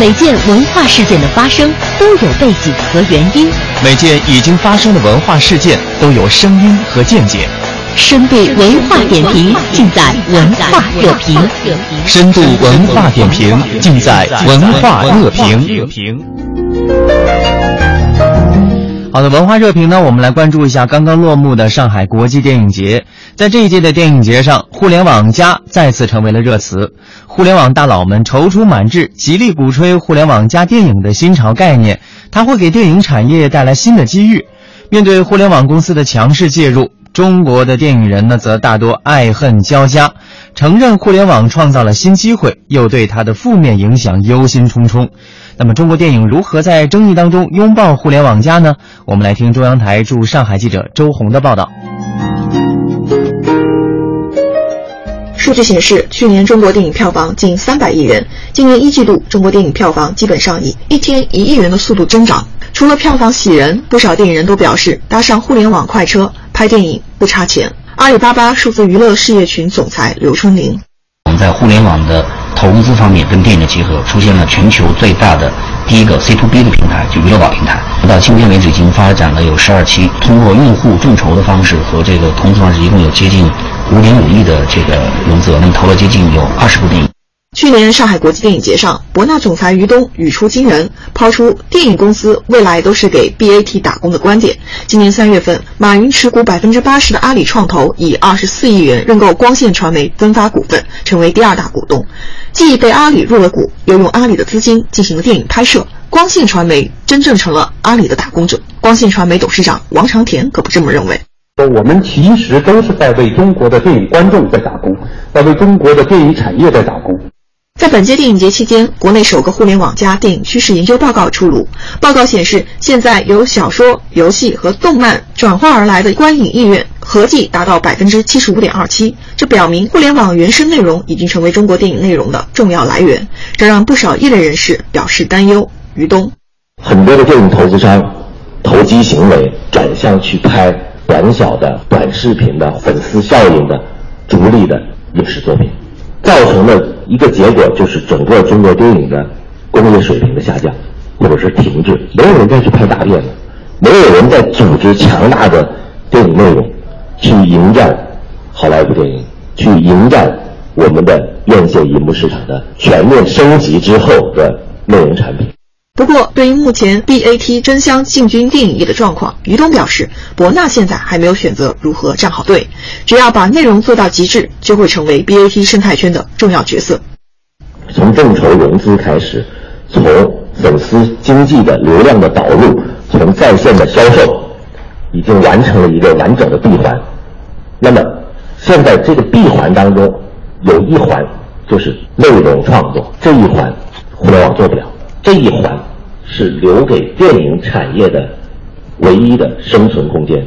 每件文化事件的发生都有背景和原因，每件已经发生的文化事件都有声音和见解。深度文化点评尽在文化热评。深度文化点评尽在文化热评。好的，文化热评呢，我们来关注一下刚刚落幕的上海国际电影节。在这一届的电影节上，“互联网加”再次成为了热词。互联网大佬们踌躇满志，极力鼓吹“互联网加电影”的新潮概念，它会给电影产业带来新的机遇。面对互联网公司的强势介入，中国的电影人呢，则大多爱恨交加，承认互联网创造了新机会，又对它的负面影响忧心忡忡。那么，中国电影如何在争议当中拥抱互联网加呢？我们来听中央台驻上海记者周红的报道。数据显示，去年中国电影票房近三百亿元，今年一季度中国电影票房基本上以一天一亿元的速度增长。除了票房喜人，不少电影人都表示搭上互联网快车拍电影不差钱。阿里巴巴数字娱乐事业群总裁刘春林：我们在互联网的投资方面跟电影的结合，出现了全球最大的第一个 C to B 的平台，就娱乐宝平台。到今天为止，已经发展了有十二期，通过用户众筹的方式和这个投资方式，一共有接近五点五亿的这个融资，那么投了接近有二十部电影。去年上海国际电影节上，博纳总裁于东语出惊人，抛出电影公司未来都是给 BAT 打工的观点。今年三月份，马云持股百分之八十的阿里创投以二十四亿元认购光线传媒分发股份，成为第二大股东，既被阿里入了股，又用阿里的资金进行了电影拍摄。光线传媒真正成了阿里的打工者。光线传媒董事长王长田可不这么认为。我们其实都是在为中国的电影观众在打工，在为中国的电影产业在打工。在本届电影节期间，国内首个互联网加电影趋势研究报告出炉。报告显示，现在由小说、游戏和动漫转化而来的观影意愿合计达到百分之七十五点二七，这表明互联网原生内容已经成为中国电影内容的重要来源，这让不少业内人士表示担忧。于东，很多的电影投资商投机行为转向去拍短小的短视频的粉丝效应的逐利的影视作品。造成的一个结果就是整个中国电影的工业水平的下降，或者是停滞，没有人再去拍大片了，没有人再组织强大的电影内容去迎战好莱坞电影，去迎战我们的院线银幕市场的全面升级之后的内容产品。不过，对于目前 BAT 争相进军电影业的状况，于东表示，博纳现在还没有选择如何站好队，只要把内容做到极致，就会成为 BAT 生态圈的重要角色。从众筹融资开始，从粉丝经济的流量的导入，从在线的销售，已经完成了一个完整的闭环。那么，现在这个闭环当中，有一环就是内容创作，这一环互联网做不了，这一环。是留给电影产业的唯一的生存空间。